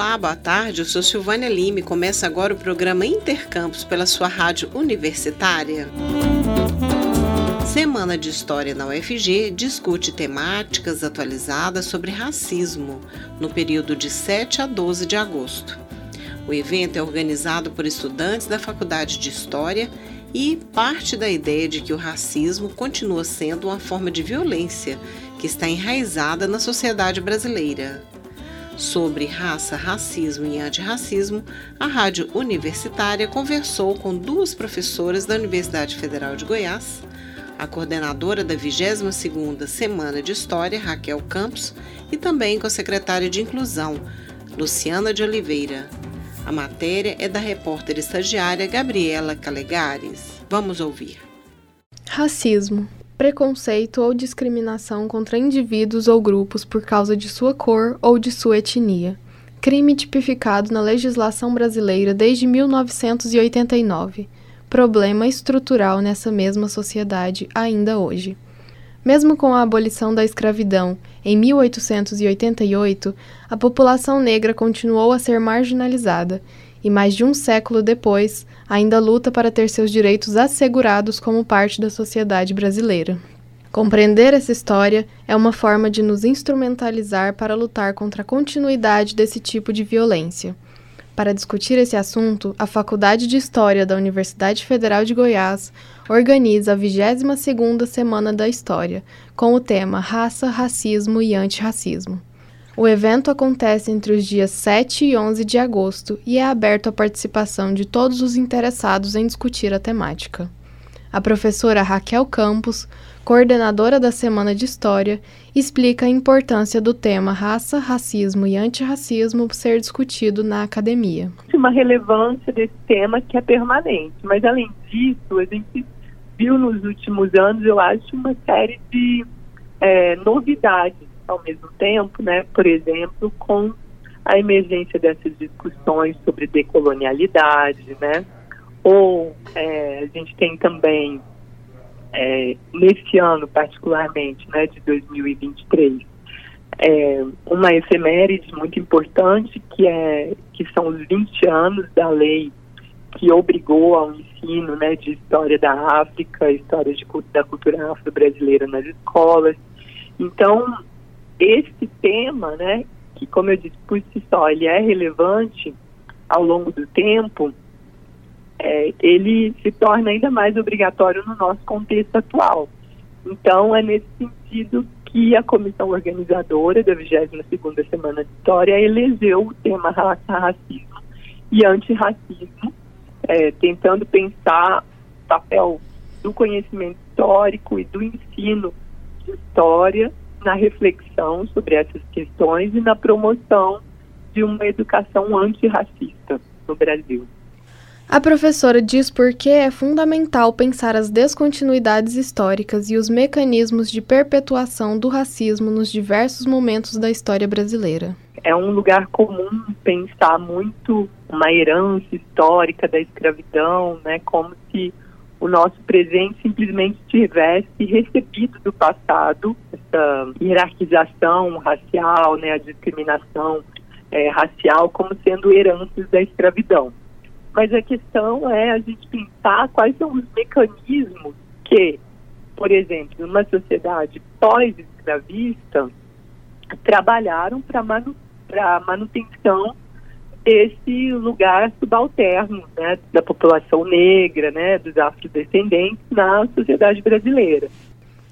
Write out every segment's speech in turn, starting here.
Olá, boa tarde. Eu sou Silvânia Lime. Começa agora o programa Intercampus pela sua rádio universitária. Semana de História na UFG discute temáticas atualizadas sobre racismo no período de 7 a 12 de agosto. O evento é organizado por estudantes da Faculdade de História e parte da ideia de que o racismo continua sendo uma forma de violência que está enraizada na sociedade brasileira sobre raça, racismo e antirracismo, a Rádio Universitária conversou com duas professoras da Universidade Federal de Goiás, a coordenadora da 22ª Semana de História, Raquel Campos, e também com a secretária de Inclusão, Luciana de Oliveira. A matéria é da repórter estagiária Gabriela Calegares. Vamos ouvir. Racismo preconceito ou discriminação contra indivíduos ou grupos por causa de sua cor ou de sua etnia. Crime tipificado na legislação brasileira desde 1989. Problema estrutural nessa mesma sociedade ainda hoje. Mesmo com a abolição da escravidão em 1888, a população negra continuou a ser marginalizada e, mais de um século depois, ainda luta para ter seus direitos assegurados como parte da sociedade brasileira. Compreender essa história é uma forma de nos instrumentalizar para lutar contra a continuidade desse tipo de violência. Para discutir esse assunto, a Faculdade de História da Universidade Federal de Goiás organiza a 22ª Semana da História, com o tema Raça, Racismo e Antirracismo. O evento acontece entre os dias 7 e 11 de agosto e é aberto à participação de todos os interessados em discutir a temática. A professora Raquel Campos, coordenadora da Semana de História, explica a importância do tema raça, racismo e antirracismo ser discutido na academia. Uma relevância desse tema que é permanente, mas além disso, a gente viu nos últimos anos, eu acho, uma série de é, novidades ao mesmo tempo, né, por exemplo, com a emergência dessas discussões sobre decolonialidade, né, ou é, a gente tem também, é, nesse ano particularmente, né, de 2023, é, uma efeméride muito importante que, é, que são os 20 anos da lei que obrigou ao ensino né, de história da África, história de, da cultura afro-brasileira nas escolas. Então, esse tema, né, que como eu disse por si só, ele é relevante ao longo do tempo, é, ele se torna ainda mais obrigatório no nosso contexto atual. Então, é nesse sentido que a comissão organizadora da 22ª Semana de História elegeu o tema raça, racismo e antirracismo, é, tentando pensar o papel do conhecimento histórico e do ensino de história na reflexão sobre essas questões e na promoção de uma educação antirracista no Brasil. A professora diz por que é fundamental pensar as descontinuidades históricas e os mecanismos de perpetuação do racismo nos diversos momentos da história brasileira. É um lugar comum pensar muito uma herança histórica da escravidão, né, como se o nosso presente simplesmente tivesse recebido do passado essa hierarquização racial, né, a discriminação é, racial como sendo heranças da escravidão. Mas a questão é a gente pensar quais são os mecanismos que, por exemplo, numa sociedade pós-escravista, trabalharam para manu manutenção desse lugar subalterno né, da população negra, né, dos afrodescendentes na sociedade brasileira.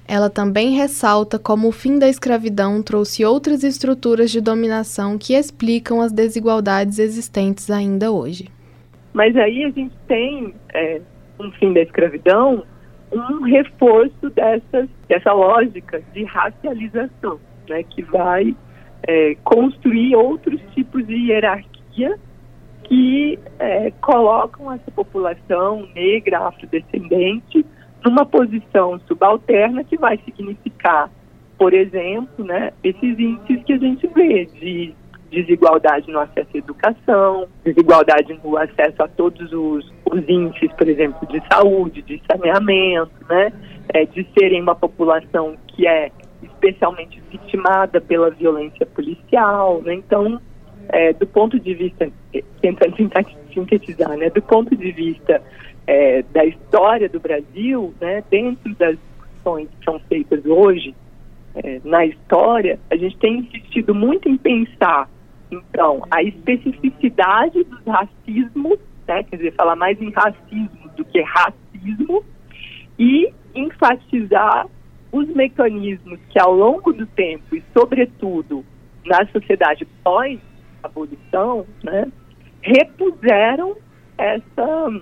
Ela também ressalta como o fim da escravidão trouxe outras estruturas de dominação que explicam as desigualdades existentes ainda hoje. Mas aí a gente tem, é, um fim da escravidão, um reforço dessas, dessa lógica de racialização, né, que vai é, construir outros tipos de hierarquia que é, colocam essa população negra, afrodescendente, numa posição subalterna que vai significar, por exemplo, né, esses índices que a gente vê de desigualdade no acesso à educação, desigualdade no acesso a todos os, os índices, por exemplo, de saúde, de saneamento, né, é, de serem uma população que é especialmente vitimada pela violência policial. Né? Então, é, do ponto de vista, tentando tentar sintetizar, né, do ponto de vista é, da história do Brasil, né, dentro das discussões que são feitas hoje é, na história, a gente tem insistido muito em pensar, então, a especificidade dos racismos, né, quer dizer, falar mais em racismo do que racismo, e enfatizar os mecanismos que ao longo do tempo e sobretudo na sociedade pós-abolição, né, repuseram essa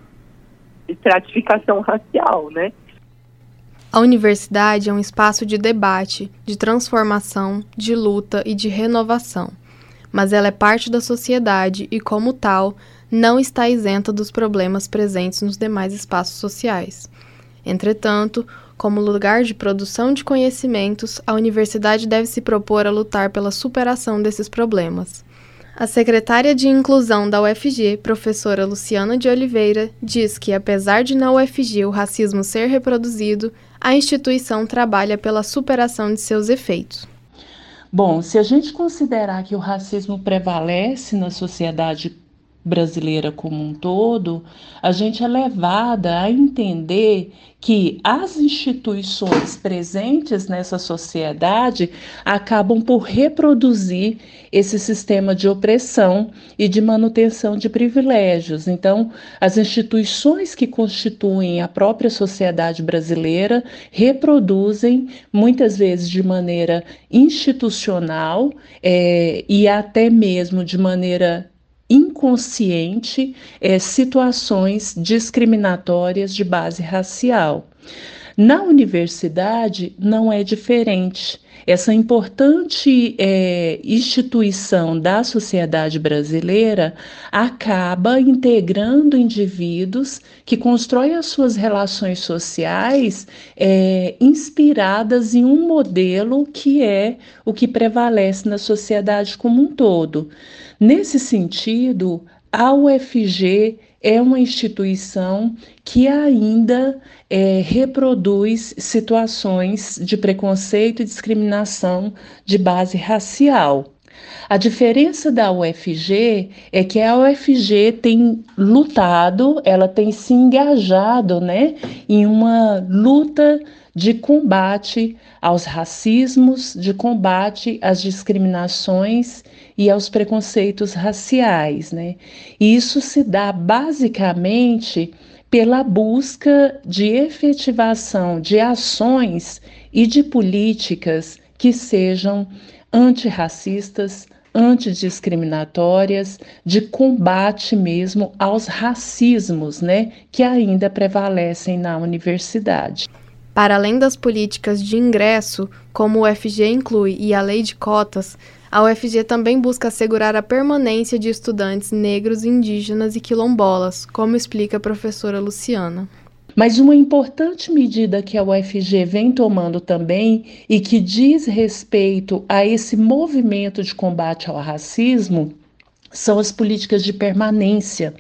estratificação racial, né? A universidade é um espaço de debate, de transformação, de luta e de renovação. Mas ela é parte da sociedade e, como tal, não está isenta dos problemas presentes nos demais espaços sociais. Entretanto, como lugar de produção de conhecimentos, a universidade deve se propor a lutar pela superação desses problemas. A secretária de Inclusão da UFG, professora Luciana de Oliveira, diz que, apesar de na UFG o racismo ser reproduzido, a instituição trabalha pela superação de seus efeitos. Bom, se a gente considerar que o racismo prevalece na sociedade brasileira como um todo, a gente é levada a entender que as instituições presentes nessa sociedade acabam por reproduzir esse sistema de opressão e de manutenção de privilégios. Então, as instituições que constituem a própria sociedade brasileira reproduzem, muitas vezes de maneira institucional é, e até mesmo de maneira inconsciente é, situações discriminatórias de base racial. Na universidade não é diferente. Essa importante é, instituição da sociedade brasileira acaba integrando indivíduos que constroem as suas relações sociais é, inspiradas em um modelo que é o que prevalece na sociedade como um todo. Nesse sentido, a UFG é uma instituição que ainda é, reproduz situações de preconceito e discriminação de base racial. A diferença da UFG é que a UFG tem lutado, ela tem se engajado né, em uma luta de combate aos racismos, de combate às discriminações e aos preconceitos raciais, né? E isso se dá basicamente pela busca de efetivação de ações e de políticas que sejam antirracistas, antidiscriminatórias, de combate mesmo aos racismos, né, que ainda prevalecem na universidade. Para além das políticas de ingresso, como o UFG inclui e a lei de cotas, a UFG também busca assegurar a permanência de estudantes negros, indígenas e quilombolas, como explica a professora Luciana. Mas uma importante medida que a UFG vem tomando também e que diz respeito a esse movimento de combate ao racismo são as políticas de permanência.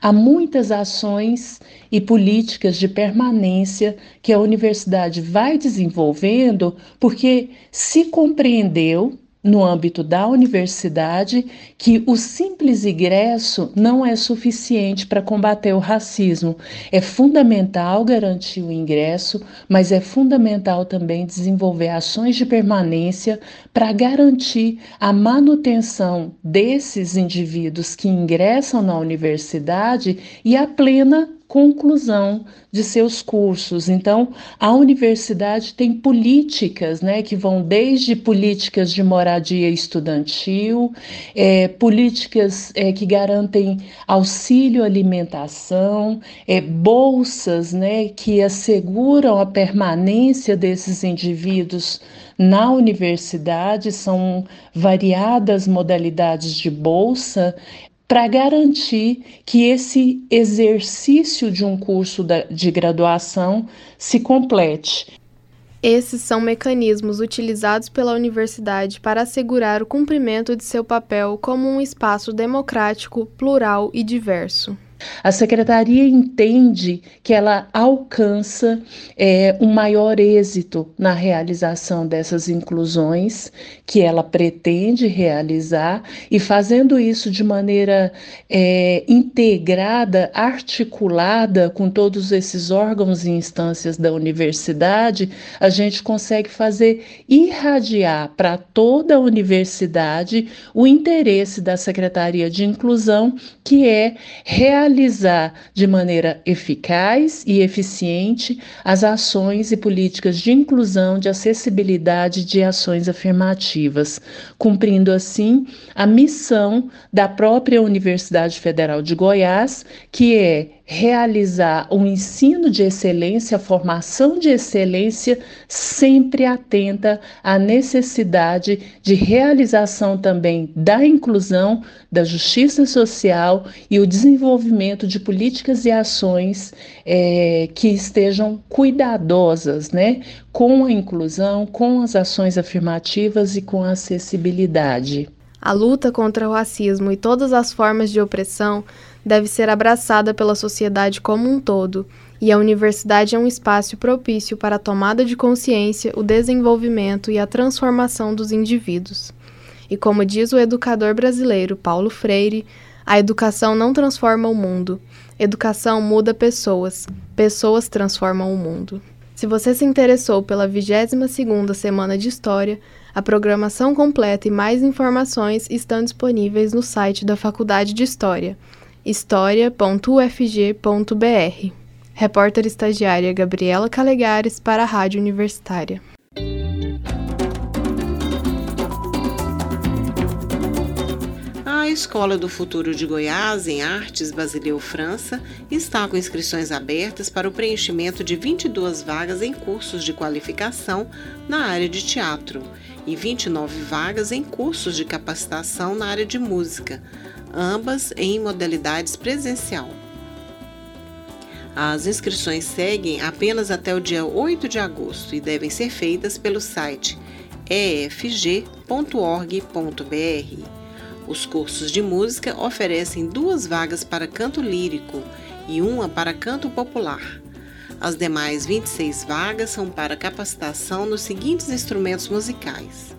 Há muitas ações e políticas de permanência que a universidade vai desenvolvendo porque se compreendeu no âmbito da universidade que o simples ingresso não é suficiente para combater o racismo. É fundamental garantir o ingresso, mas é fundamental também desenvolver ações de permanência para garantir a manutenção desses indivíduos que ingressam na universidade e a plena conclusão de seus cursos. Então, a universidade tem políticas, né, que vão desde políticas de moradia estudantil, é, políticas é, que garantem auxílio alimentação, é, bolsas, né, que asseguram a permanência desses indivíduos na universidade, são variadas modalidades de bolsa, para garantir que esse exercício de um curso de graduação se complete. Esses são mecanismos utilizados pela universidade para assegurar o cumprimento de seu papel como um espaço democrático, plural e diverso. A secretaria entende que ela alcança é, um maior êxito na realização dessas inclusões que ela pretende realizar e fazendo isso de maneira é, integrada, articulada com todos esses órgãos e instâncias da universidade, a gente consegue fazer irradiar para toda a universidade o interesse da Secretaria de Inclusão, que é realizar de maneira eficaz e eficiente as ações e políticas de inclusão, de acessibilidade de ações afirmativas, cumprindo assim a missão da própria Universidade Federal de Goiás, que é realizar um ensino de excelência, formação de excelência, sempre atenta à necessidade de realização também da inclusão, da justiça social e o desenvolvimento de políticas e ações é, que estejam cuidadosas, né, com a inclusão, com as ações afirmativas e com a acessibilidade. A luta contra o racismo e todas as formas de opressão deve ser abraçada pela sociedade como um todo, e a universidade é um espaço propício para a tomada de consciência, o desenvolvimento e a transformação dos indivíduos. E como diz o educador brasileiro Paulo Freire, a educação não transforma o mundo, educação muda pessoas, pessoas transformam o mundo. Se você se interessou pela 22ª Semana de História, a programação completa e mais informações estão disponíveis no site da Faculdade de História história.ufg.br. Repórter estagiária Gabriela Calegares para a Rádio Universitária. A Escola do Futuro de Goiás, em Artes Basileu França, está com inscrições abertas para o preenchimento de 22 vagas em cursos de qualificação na área de teatro e 29 vagas em cursos de capacitação na área de música ambas em modalidades presencial. As inscrições seguem apenas até o dia 8 de agosto e devem ser feitas pelo site efg.org.br. Os cursos de música oferecem duas vagas para canto lírico e uma para canto popular. As demais 26 vagas são para capacitação nos seguintes instrumentos musicais: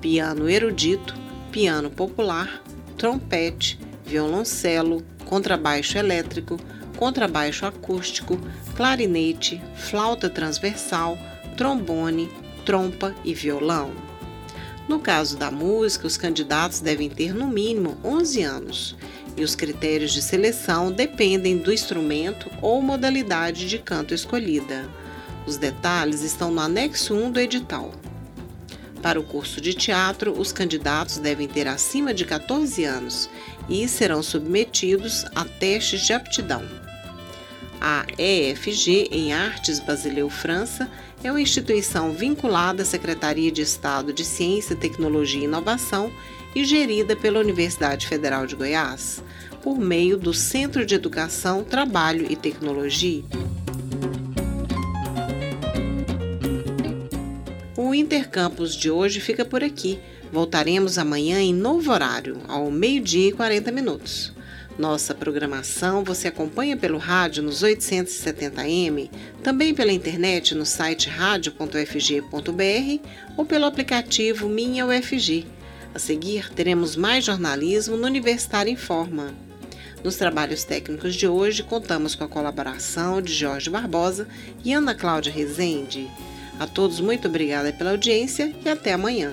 piano erudito, piano popular, trompete, violoncelo, contrabaixo elétrico, contrabaixo acústico, clarinete, flauta transversal, trombone, trompa e violão. No caso da música, os candidatos devem ter no mínimo 11 anos e os critérios de seleção dependem do instrumento ou modalidade de canto escolhida. Os detalhes estão no anexo 1 do edital. Para o curso de teatro, os candidatos devem ter acima de 14 anos e serão submetidos a testes de aptidão. A EFG em Artes Basileu França é uma instituição vinculada à Secretaria de Estado de Ciência, Tecnologia e Inovação e gerida pela Universidade Federal de Goiás, por meio do Centro de Educação, Trabalho e Tecnologia. O Intercampus de hoje fica por aqui. Voltaremos amanhã em novo horário, ao meio-dia e 40 minutos. Nossa programação você acompanha pelo rádio nos 870m, também pela internet no site radio.ufg.br ou pelo aplicativo Minha UFG. A seguir, teremos mais jornalismo no Universitário em Forma. Nos trabalhos técnicos de hoje, contamos com a colaboração de Jorge Barbosa e Ana Cláudia Rezende. A todos, muito obrigada pela audiência e até amanhã.